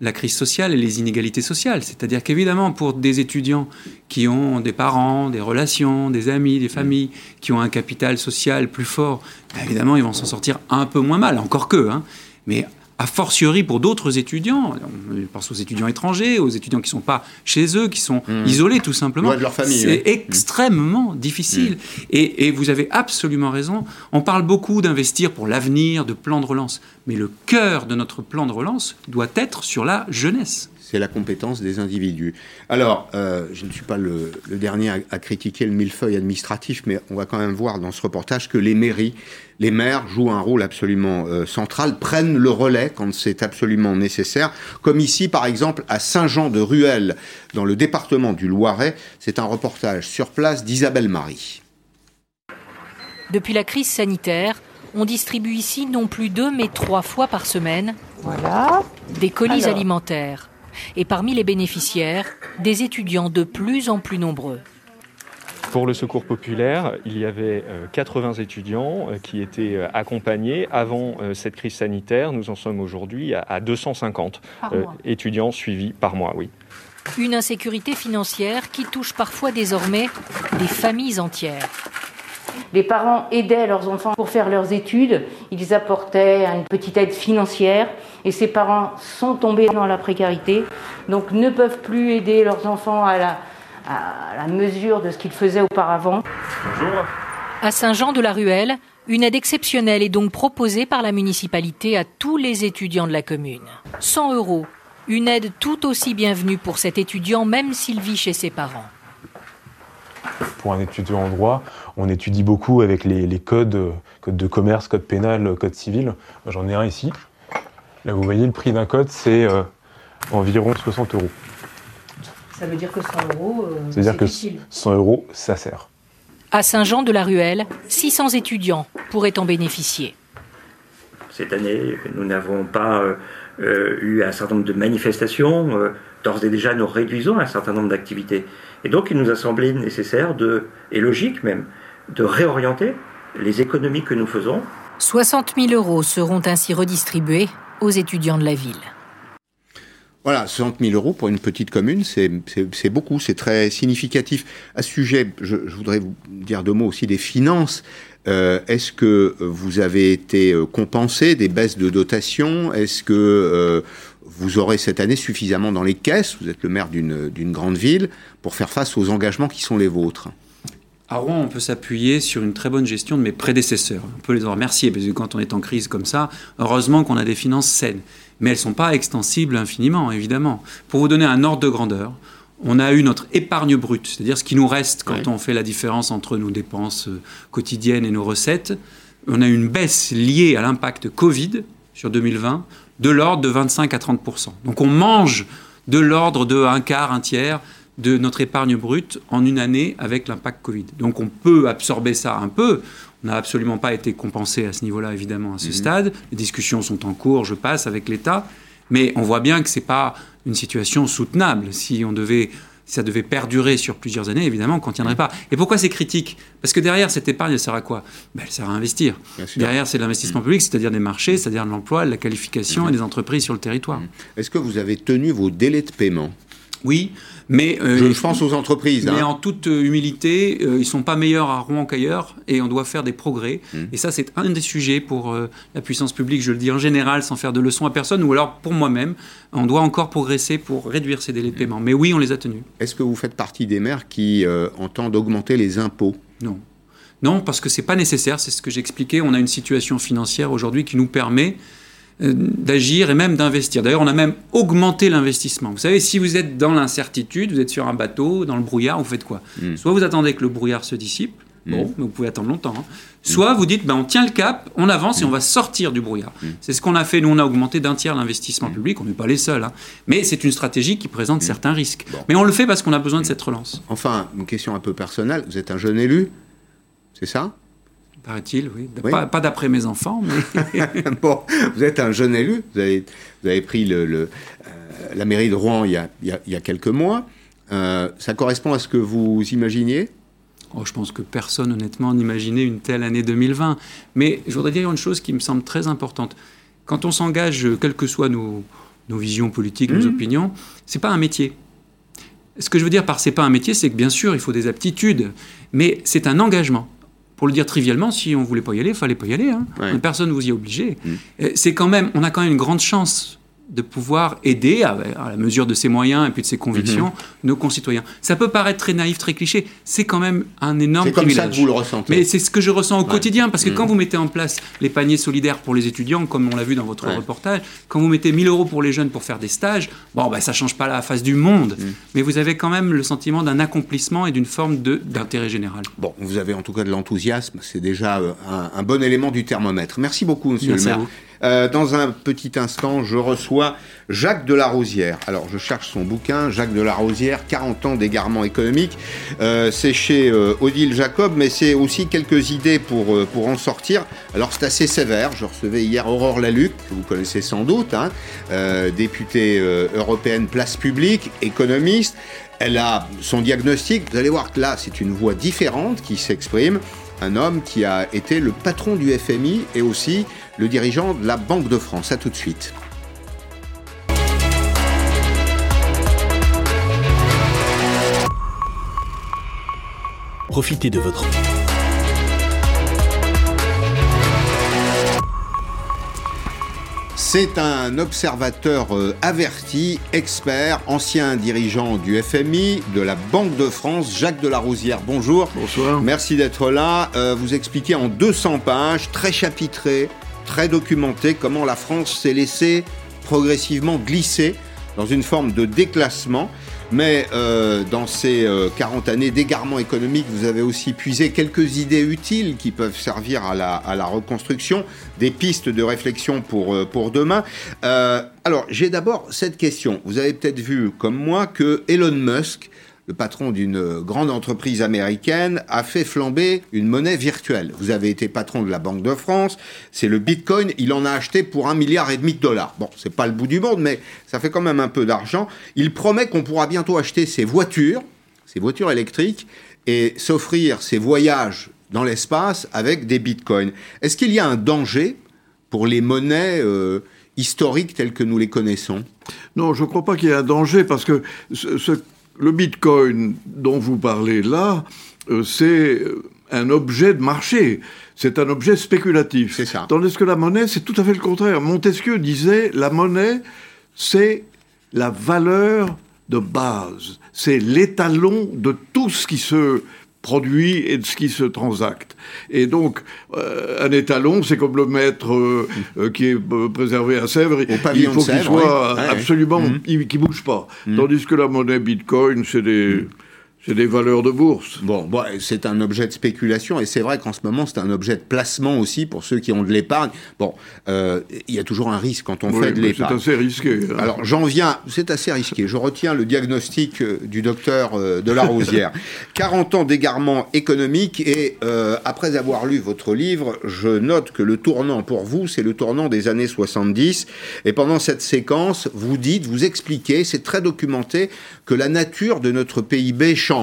la crise sociale et les inégalités sociales. C'est-à-dire qu'évidemment, pour des étudiants qui ont des parents, des relations, des amis, des familles, qui ont un capital social plus fort, bah, évidemment, ils vont s'en sortir un peu moins mal, encore que. Hein. Mais a fortiori pour d'autres étudiants, on pense aux étudiants étrangers, aux étudiants qui ne sont pas chez eux, qui sont mmh. isolés tout simplement. de leur famille. C'est extrêmement difficile. Mmh. Et, et, vous avez absolument raison. On parle beaucoup d'investir pour l'avenir, de plan de relance. Mais le cœur de notre plan de relance doit être sur la jeunesse c'est la compétence des individus. Alors, euh, je ne suis pas le, dernier à, critiquer le millefeuille administratif, mais on va quand même voir dans ce reportage que les mairies, les maires jouent un rôle absolument euh, central, prennent le relais quand c'est absolument nécessaire, comme ici par exemple à Saint-Jean-de-Ruelle, dans le département du Loiret. C'est un reportage sur place d'Isabelle Marie. Depuis la crise sanitaire, on distribue ici non plus deux mais trois fois par semaine voilà. des colis alimentaires et parmi les bénéficiaires, des étudiants de plus en plus nombreux. Pour le secours populaire, il y avait 80 euh, étudiants euh, qui étaient euh, accompagnés avant cette crise sanitaire. Nous en sommes aujourd'hui à 250 étudiants suivis par mois, oui. Une insécurité financière qui touche parfois désormais des familles entières. Les parents aidaient leurs enfants pour faire leurs études, ils apportaient une petite aide financière et ces parents sont tombés dans la précarité, donc ne peuvent plus aider leurs enfants à la, mesure de ce qu'ils faisaient auparavant. Bonjour. À Saint-Jean-de-la-Ruelle, une aide exceptionnelle est donc proposée par la municipalité à tous les étudiants de la commune. 100 euros Une aide tout aussi bienvenue pour cet étudiant, même s'il vit chez ses parents. Pour un étudiant en droit, on étudie beaucoup avec les, codes, code de commerce, code pénal, code civil. J'en ai un ici. Là, vous voyez, le prix d'un code, c'est euh, environ 60 euros. Ça veut dire que 100 euros, euh, c'est dire que 100 euros, ça sert. À Saint-Jean-de-la-Ruelle, 600 étudiants pourraient en bénéficier. Cette année, nous n'avons pas euh, eu un certain nombre de manifestations. D'ores et déjà, nous réduisons un certain nombre d'activités. Et donc, il nous a semblé nécessaire, de, et logique même, de réorienter les économies que nous faisons. 60 000 euros seront ainsi redistribués aux étudiants de la ville. Voilà, 60 000 euros pour une petite commune, c'est beaucoup, c'est très significatif. À ce sujet, je, voudrais vous dire deux mots aussi des finances. Euh, est-ce que vous avez été euh, compensé des baisses de dotation Est-ce que euh, vous aurez cette année suffisamment dans les caisses? Vous êtes le maire d'une grande ville pour faire face aux engagements qui sont les vôtres. À Rouen, on peut s'appuyer sur une très bonne gestion de mes prédécesseurs. On peut les en remercier, parce que quand on est en crise comme ça, heureusement qu'on a des finances saines. Mais elles ne sont pas extensibles infiniment, évidemment. Pour vous donner un ordre de grandeur, on a eu notre épargne brute, c'est-à-dire ce qui nous reste quand on fait la différence entre nos dépenses euh, quotidiennes et nos recettes. On a eu une baisse liée à l'impact Covid sur 2020 de l'ordre de 25 à 30% Donc on mange de l'ordre de un quart, un tiers de notre épargne brute en une année avec l'impact Covid. Donc on peut absorber ça un peu. On n'a absolument pas été compensé à ce niveau-là, évidemment, à ce mhm. stade. Les discussions sont en cours, je passe, avec l'État. Mais on voit bien que ce n'est pas une situation soutenable. Si on devait ça devait perdurer sur plusieurs années, évidemment, qu'on ne tiendrait pas. Et pourquoi c'est critique? Parce que derrière, cette épargne, elle sert à quoi? Ben, Elle sert à investir. Derrière, c'est l'investissement public, c'est-à-dire des marchés, c'est-à-dire de l'emploi, la qualification et des entreprises sur le territoire. Est-ce que vous avez tenu vos délais de paiement? Oui, mais euh, je, pense aux entreprises. Mais hein. en toute euh, humilité, euh, ils sont pas meilleurs à Rouen qu'ailleurs, et on doit faire des progrès. Mmh. Et ça, c'est un des sujets pour la puissance publique. Je le dis en général, sans faire de leçons à personne, ou alors pour moi-même, on doit encore progresser pour réduire ces délais de mmh. paiement. Mais oui, on les a tenus. Est-ce que vous faites partie des maires qui entendent augmenter les impôts? Non. Non, parce que c'est pas nécessaire. C'est ce que j'expliquais. On a une situation financière aujourd'hui qui nous permet d'agir et même d'investir. D'ailleurs, on a même augmenté l'investissement. Vous savez, si vous êtes dans l'incertitude, vous êtes sur un bateau, dans le brouillard, vous faites quoi hmm. Soit vous attendez que le brouillard se dissipe, hmm. bon, mais vous pouvez attendre longtemps. Hein. Soit vous dites, ben, on tient le cap, on avance et on va sortir du brouillard. Hmm. C'est ce qu'on a fait. Nous, on a augmenté d'un tiers l'investissement public. On n'est pas les seuls. Hein. Mais c'est une stratégie qui présente certains risques. Mais on le fait parce qu'on a besoin de cette relance. Enfin, une question un peu personnelle. Vous êtes un jeune élu, c'est ça? Paraît-il, oui. Pas, d'après mes enfants, mais. bon, vous êtes un jeune élu. Vous avez, vous avez pris le, euh, la mairie de Rouen il y a, il y a, quelques mois. Euh, ça correspond à ce que vous imaginiez? Oh, Je pense que personne, honnêtement, n'imaginait une telle année 2020. Mais je voudrais dire une chose qui me semble très importante. Quand on s'engage, quelles que soient nos, nos visions politiques, nos mmh. opinions, c'est pas un métier. Ce que je veux dire par c'est pas un métier, c'est que bien sûr, il faut des aptitudes, mais c'est un engagement. Pour le dire trivialement, si on voulait pas y aller, il fallait pas y aller. Hein. Personne ne vous y a obligé. Mmh. C'est quand même, on a quand même une grande chance de pouvoir aider, à, la mesure de ses moyens et puis de ses convictions, mhm. nos concitoyens. Ça peut paraître très naïf, très cliché, c'est quand même un énorme privilège. C'est comme ça que vous le ressentez. Mais c'est ce que je ressens au quotidien, parce que mhm. quand vous mettez en place les paniers solidaires pour les étudiants, comme on l'a vu dans votre reportage, quand vous mettez 1000 euros pour les jeunes pour faire des stages, bon, bah, ça change pas la face du monde, mhm. mais vous avez quand même le sentiment d'un accomplissement et d'une forme d'intérêt général. Bon, vous avez en tout cas de l'enthousiasme, c'est déjà euh, un, bon élément du thermomètre. Merci beaucoup, monsieur le maire. Euh, dans un petit instant, je reçois Jacques Delarosière. Alors, je cherche son bouquin, Jacques Delarosière, 40 ans d'égarement économique. Euh, c'est chez euh, Odile Jacob, mais c'est aussi quelques idées pour, pour en sortir. Alors, c'est assez sévère. Je recevais hier Aurore Laluc, que vous connaissez sans doute, hein, députée européenne place publique, économiste. Elle a son diagnostic. Vous allez voir que là, c'est une voix différente qui s'exprime un homme qui a été le patron du FMI et aussi le dirigeant de la Banque de France. A tout de suite. Profitez de votre C'est un observateur euh, averti, expert, ancien dirigeant du FMI, de la Banque de France, Jacques Delarosière. Bonjour. Bonsoir. Merci d'être là. Euh, vous expliquez en 200 pages, très chapitré, très documenté, comment la France s'est laissée progressivement glisser dans une forme de déclassement. Mais euh, dans ces 40 années d'égarement économique, vous avez aussi puisé quelques idées utiles qui peuvent servir à la, à la reconstruction, des pistes de réflexion pour, pour demain. alors, j'ai d'abord cette question. Vous avez peut-être vu, comme moi, que Elon Musk le patron d'une grande entreprise américaine, a fait flamber une monnaie virtuelle. Vous avez été patron de la Banque de France, c'est le Bitcoin, il en a acheté pour un milliard et demi de dollars. Bon, c'est pas le bout du monde, mais ça fait quand même un peu d'argent. Il promet qu'on pourra bientôt acheter ses voitures, ses voitures électriques, et s'offrir ses voyages dans l'espace avec des bitcoins. Est-ce qu'il y a un danger pour les monnaies euh, historiques telles que nous les connaissons? Non, je ne crois pas qu'il y ait un danger parce que ce le Bitcoin dont vous parlez là, euh, c'est un objet de marché, c'est un objet spéculatif. C'est ça. Tandis que la monnaie, c'est tout à fait le contraire. Montesquieu disait, la monnaie, c'est la valeur de base, c'est l'étalon de tout ce qui se produit et de ce qui se transacte. Et donc, euh, un étalon, c'est comme le maître euh, euh, qui est préservé à Sèvres. il faut qu'il soit absolument, mmh. qui bouge pas. Mmh. Tandis que la monnaie Bitcoin, c'est des... Mmh. C'est des valeurs de bourse. Bon, bon c'est un objet de spéculation et c'est vrai qu'en ce moment c'est un objet de placement aussi pour ceux qui ont de l'épargne. Bon, euh, il y a toujours un risque quand on fait de l'épargne. C'est assez risqué. Hein. Alors j'en viens, c'est assez risqué. Je retiens le diagnostic euh, du docteur euh, de la Rosière. 40 ans d'égarement économique et après avoir lu votre livre, je note que le tournant pour vous, c'est le tournant des années 70. Et pendant cette séquence, vous dites, vous expliquez, c'est très documenté, que la nature de notre PIB change.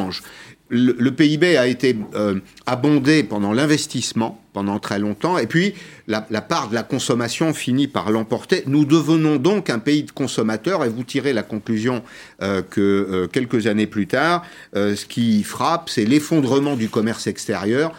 Le, PIB a été euh, abondé pendant l'investissement, pendant très longtemps, et puis la, part de la consommation finit par l'emporter. Nous devenons donc un pays de consommateurs, et vous tirez la conclusion euh, que euh, quelques années plus tard, ce qui frappe, c'est l'effondrement du commerce extérieur.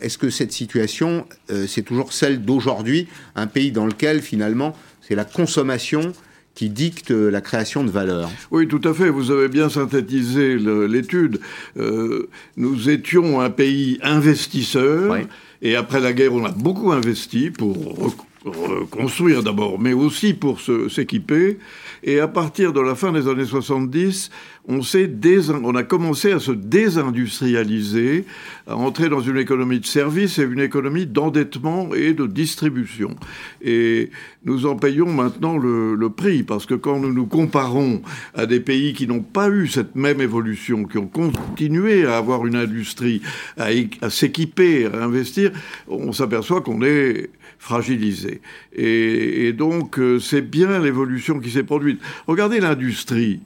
Est-ce que cette situation, c'est toujours celle d'aujourd'hui, un pays dans lequel finalement c'est la consommation qui dicte la création de valeur. Oui, tout à fait. Vous avez bien synthétisé l'étude. Euh, nous étions un pays investisseur. Et après la guerre, on a beaucoup investi pour reconstruire d'abord, mais aussi pour s'équiper. Et à partir de la fin des années 70, on, on a commencé à se désindustrialiser, à entrer dans une économie de service et une économie d'endettement et de distribution. Et nous en payons maintenant le, prix, parce que quand nous nous comparons à des pays qui n'ont pas eu cette même évolution, qui ont continué à avoir une industrie, à s'équiper, à investir, on s'aperçoit qu'on est fragilisé. Et, donc, euh, c'est bien l'évolution qui s'est produite. Regardez l'industrie.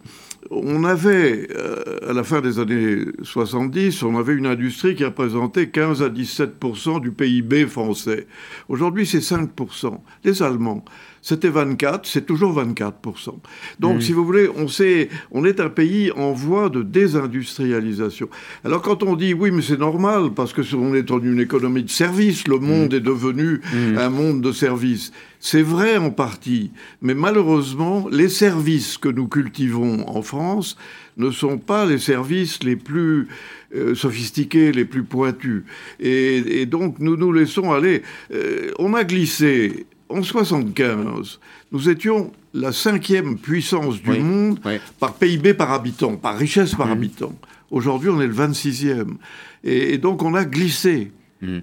On avait, euh, à la fin des années 70, on avait une industrie qui représentait 15 à 17% du PIB français. Aujourd'hui, c'est 5 Les Allemands, c'était 24, c'est toujours 24%. Donc, si vous voulez, on, sait, on est un pays en voie de désindustrialisation. Alors, quand on dit oui, mais c'est normal, parce que on est dans une économie de service, le monde est devenu un monde de service. C'est vrai en partie, mais malheureusement, les services que nous cultivons en France ne sont pas les services les plus euh, sophistiqués, les plus pointus. Et, donc, nous nous laissons aller. Euh, on a glissé en 75, nous étions la cinquième puissance du monde par PIB par habitant, par richesse par mmh. habitant. Aujourd'hui, on est le 26e. Et, donc, on a glissé. Mmh.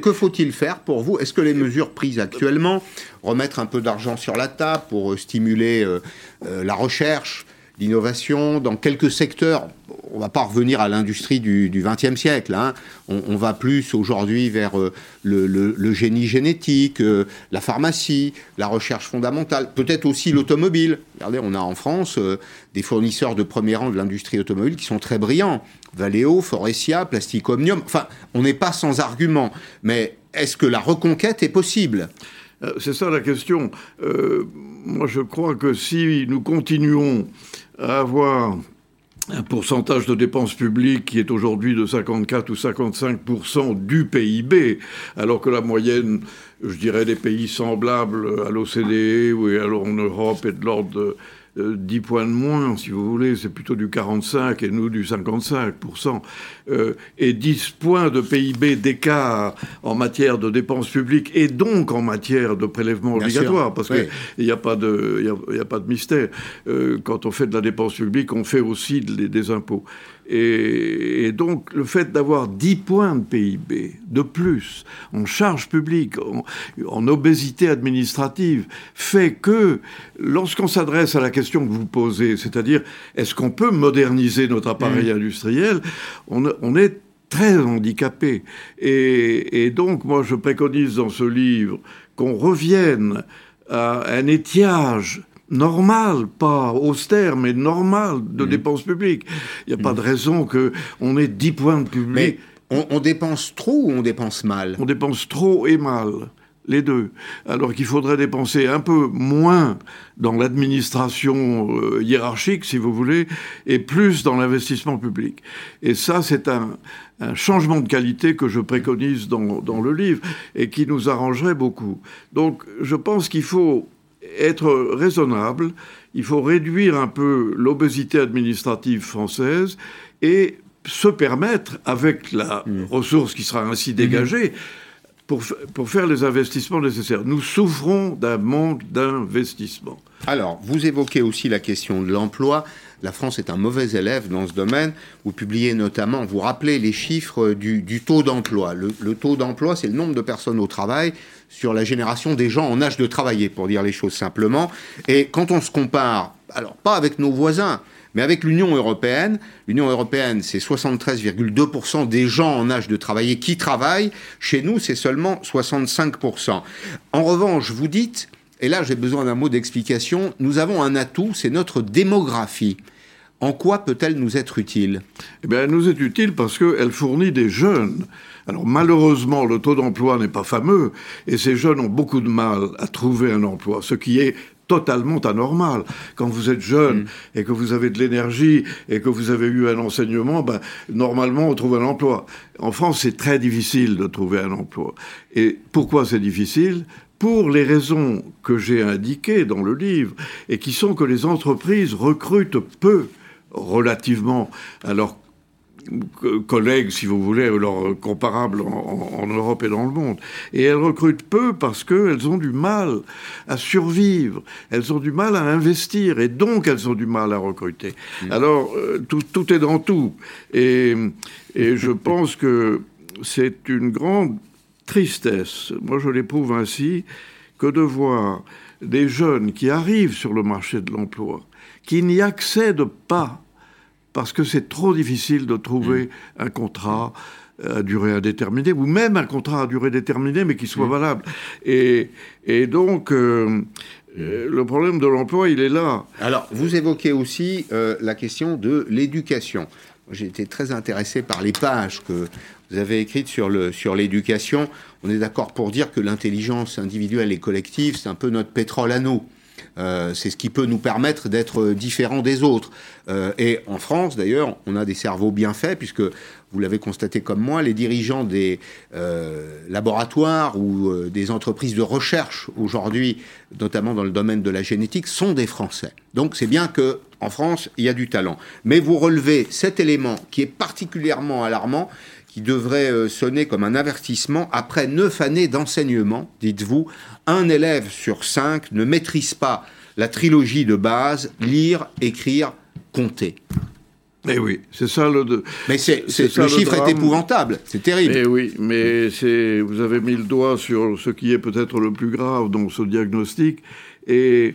que, faut-il faire pour vous? Est-ce que les mesures prises actuellement, remettre un peu d'argent sur la table pour euh, stimuler euh, euh, la recherche, l'innovation dans quelques secteurs? On va pas revenir à l'industrie du XXe siècle. Hein. On, va plus aujourd'hui vers euh, le, génie génétique, la pharmacie, la recherche fondamentale, peut-être aussi l'automobile. Regardez, on a en France des fournisseurs de premier rang de l'industrie automobile qui sont très brillants. Valeo, Forestia, Plastic Omnium. Enfin, on n'est pas sans argument. Mais est-ce que la reconquête est possible? C'est ça la question. moi, je crois que si nous continuons avoir un pourcentage de dépenses publiques qui est aujourd'hui de 54 ou 55 du PIB, alors que la moyenne, je dirais, des pays semblables à l'OCDE ou en Europe est de l'ordre de 10 euh, points de moins, si vous voulez, c'est plutôt du 45 et nous du 55%, euh, et 10 points de PIB d'écart en matière de dépenses publiques et donc en matière de prélèvement obligatoire, parce qu'il n'y a, pas de, y a, pas de mystère. Euh, quand on fait de la dépense publique, on fait aussi des impôts. Et, donc, le fait d'avoir 10 points de PIB de plus en charge publique, en, obésité administrative, fait que lorsqu'on s'adresse à la question que vous posez, c'est-à-dire est-ce qu'on peut moderniser notre appareil mmh. industriel, on, est très handicapé. Et, et, donc, moi, je préconise dans ce livre qu'on revienne à un étiage normal, pas austère, mais normal de mm. dépenses publiques. Il n'y a pas de raison qu'on ait 10 points de public. Mais on, dépense trop ou on dépense mal? On dépense trop et mal. Les deux. Alors qu'il faudrait dépenser un peu moins dans l'administration euh, hiérarchique, si vous voulez, et plus dans l'investissement public. Et ça, c'est un, changement de qualité que je préconise dans, dans, le livre et qui nous arrangerait beaucoup. Donc, je pense qu'il faut être raisonnable, il faut réduire un peu l'obésité administrative française et se permettre, avec la mmh. ressource qui sera ainsi dégagée, pour, pour, faire les investissements nécessaires. Nous souffrons d'un manque d'investissement. Alors, vous évoquez aussi la question de l'emploi. La France est un mauvais élève dans ce domaine. Vous publiez notamment, vous rappelez les chiffres du, taux d'emploi. le, taux d'emploi, c'est le nombre de personnes au travail sur la génération des gens en âge de travailler, pour dire les choses simplement. Et quand on se compare, alors pas avec nos voisins, mais avec l'Union européenne, l'Union européenne, c'est 73,2% des gens en âge de travailler qui travaillent. Chez nous, c'est seulement 65%. En revanche, vous dites, et là j'ai besoin d'un mot d'explication, nous avons un atout, c'est notre démographie. En quoi peut-elle nous être utile? Eh bien, elle nous est utile parce qu'elle fournit des jeunes alors malheureusement, le taux d'emploi n'est pas fameux et ces jeunes ont beaucoup de mal à trouver un emploi, ce qui est totalement anormal. Quand vous êtes jeune mm. et que vous avez de l'énergie et que vous avez eu un enseignement, ben, normalement, on trouve un emploi. En France, c'est très difficile de trouver un emploi. Et pourquoi c'est difficile? Pour les raisons que j'ai indiquées dans le livre, et qui sont que les entreprises recrutent peu relativement à leur collègues, si vous voulez, leurs comparables en, Europe et dans le monde. Et elles recrutent peu parce qu'elles ont du mal à survivre, elles ont du mal à investir, et donc elles ont du mal à recruter. Mm. Alors, euh, tout, tout, est dans tout. Et, et je pense que c'est une grande tristesse, moi je l'éprouve ainsi, que de voir des jeunes qui arrivent sur le marché de l'emploi, qui n'y accèdent pas parce que c'est trop difficile de trouver mm. un contrat à durée indéterminée, ou même un contrat à durée déterminée, mais qui soit mm. valable. Et, et donc, euh, euh, le problème de l'emploi, il est là. Alors, vous évoquez aussi euh, la question de l'éducation. J'ai été très intéressé par les pages que vous avez écrites sur l'éducation. Sur On est d'accord pour dire que l'intelligence individuelle et collective, c'est un peu notre pétrole à nous. Euh, c'est ce qui peut nous permettre d'être différents des autres. Euh, et en France, d'ailleurs, on a des cerveaux bien faits, puisque vous l'avez constaté comme moi, les dirigeants des euh, laboratoires ou des entreprises de recherche aujourd'hui, notamment dans le domaine de la génétique, sont des Français. Donc c'est bien que en France, il y a du talent. Mais vous relevez cet élément qui est particulièrement alarmant, qui devrait euh, sonner comme un avertissement. Après neuf années d'enseignement, dites-vous, un élève sur cinq ne maîtrise pas la trilogie de base, lire, écrire, compter. Eh oui, c'est ça le. Mais c'est, le, chiffre est épouvantable, c'est terrible. Eh oui, mais c'est, vous avez mis le doigt sur ce qui est peut-être le plus grave dans ce diagnostic. Et,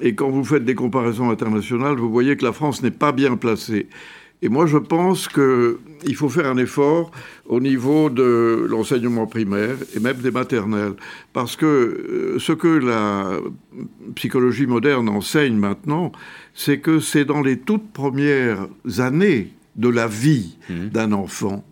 et quand vous faites des comparaisons internationales, vous voyez que la France n'est pas bien placée. Et moi, je pense qu'il faut faire un effort au niveau de l'enseignement primaire et même des maternelles. Parce que euh, ce que la psychologie moderne enseigne maintenant, c'est que c'est dans les toutes premières années de la vie mmh. d'un enfant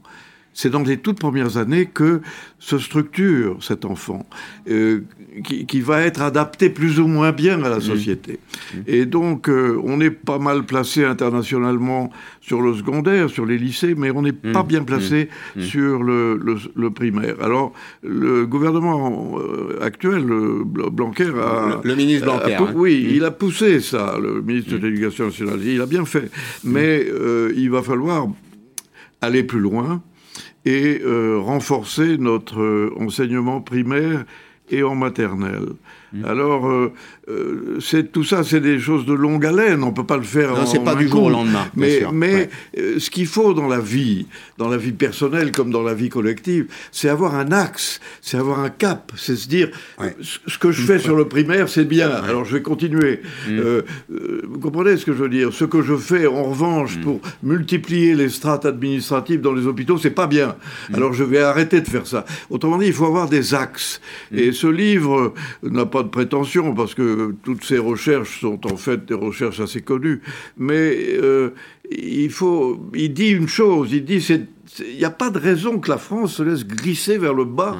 c'est dans les toutes premières années que se structure cet enfant, euh, qui, va être adapté plus ou moins bien à la mmh. société. Mmh. Et donc, euh, on est pas mal placé internationalement sur le secondaire, sur les lycées, mais on n'est pas mmh. bien placé sur le, primaire. Alors, le gouvernement euh, actuel, Blanquer, a... Le, ministre Blanquer. hein. Oui, il a poussé ça, le ministre de l'Éducation nationale. Il a bien fait. Mais il va falloir aller plus loin et euh, renforcer notre euh, enseignement primaire et en maternelle. Mmh. Alors, euh, euh, c'est tout ça, c'est des choses de longue haleine. On peut pas le faire. Non, c'est pas du jour au lendemain. Mais, mais euh, ce qu'il faut dans la vie, dans la vie personnelle comme dans la vie collective, c'est avoir un axe, c'est avoir un cap, c'est se dire ce que je fais sur le primaire, c'est bien. Alors je vais continuer. Mmh. vous comprenez ce que je veux dire? Ce que je fais en revanche mmh. pour multiplier les strates administratives dans les hôpitaux, c'est pas bien. Alors je vais arrêter de faire ça. Autrement dit, il faut avoir des axes. Et ce livre n'a pas de prétention parce que toutes ces recherches sont en fait des recherches assez connues. Mais euh, il faut, il dit une chose, il dit il n'y a pas de raison que la France se laisse glisser vers le bas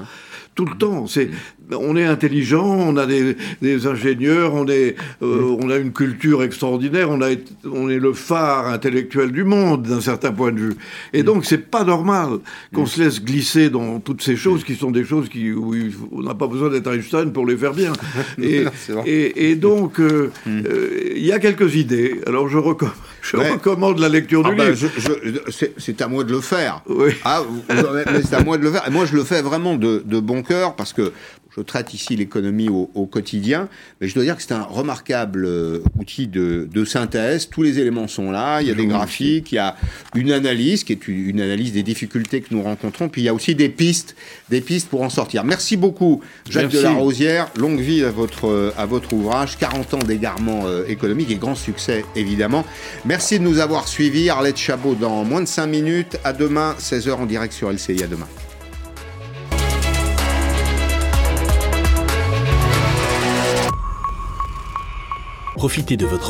tout le temps. C'est, on est intelligent, on a des, ingénieurs, on, est, euh, on a une culture extraordinaire, on, a, on est le phare intellectuel du monde d'un certain point de vue. Et donc, c'est pas normal qu'on se laisse glisser dans toutes ces choses qui sont des choses qui, où on n'a pas besoin d'être Einstein pour les faire bien. Et, et, donc, euh, euh, il y a quelques idées. Alors, je recommande. Je recommande la lecture du ah ben, livre. c'est à moi de le faire. Oui. Ah, c'est à moi de le faire. Et moi, je le fais vraiment de, de bon cœur parce que je traite ici l'économie au, quotidien, mais je dois dire que c'est un remarquable euh, outil de, synthèse. Tous les éléments sont là, il y a des graphiques, il y a une analyse qui est une, analyse des difficultés que nous rencontrons, puis il y a aussi des pistes, des pistes pour en sortir. Merci beaucoup, Jacques de la Rosière. Longue vie à votre, à votre ouvrage, 40 ans d'égarement euh, économique et grand succès évidemment. Merci de nous avoir suivis. Arlette Chabot dans moins de 5 minutes. À demain, 16h en direct sur LCI. À demain. Profitez de votre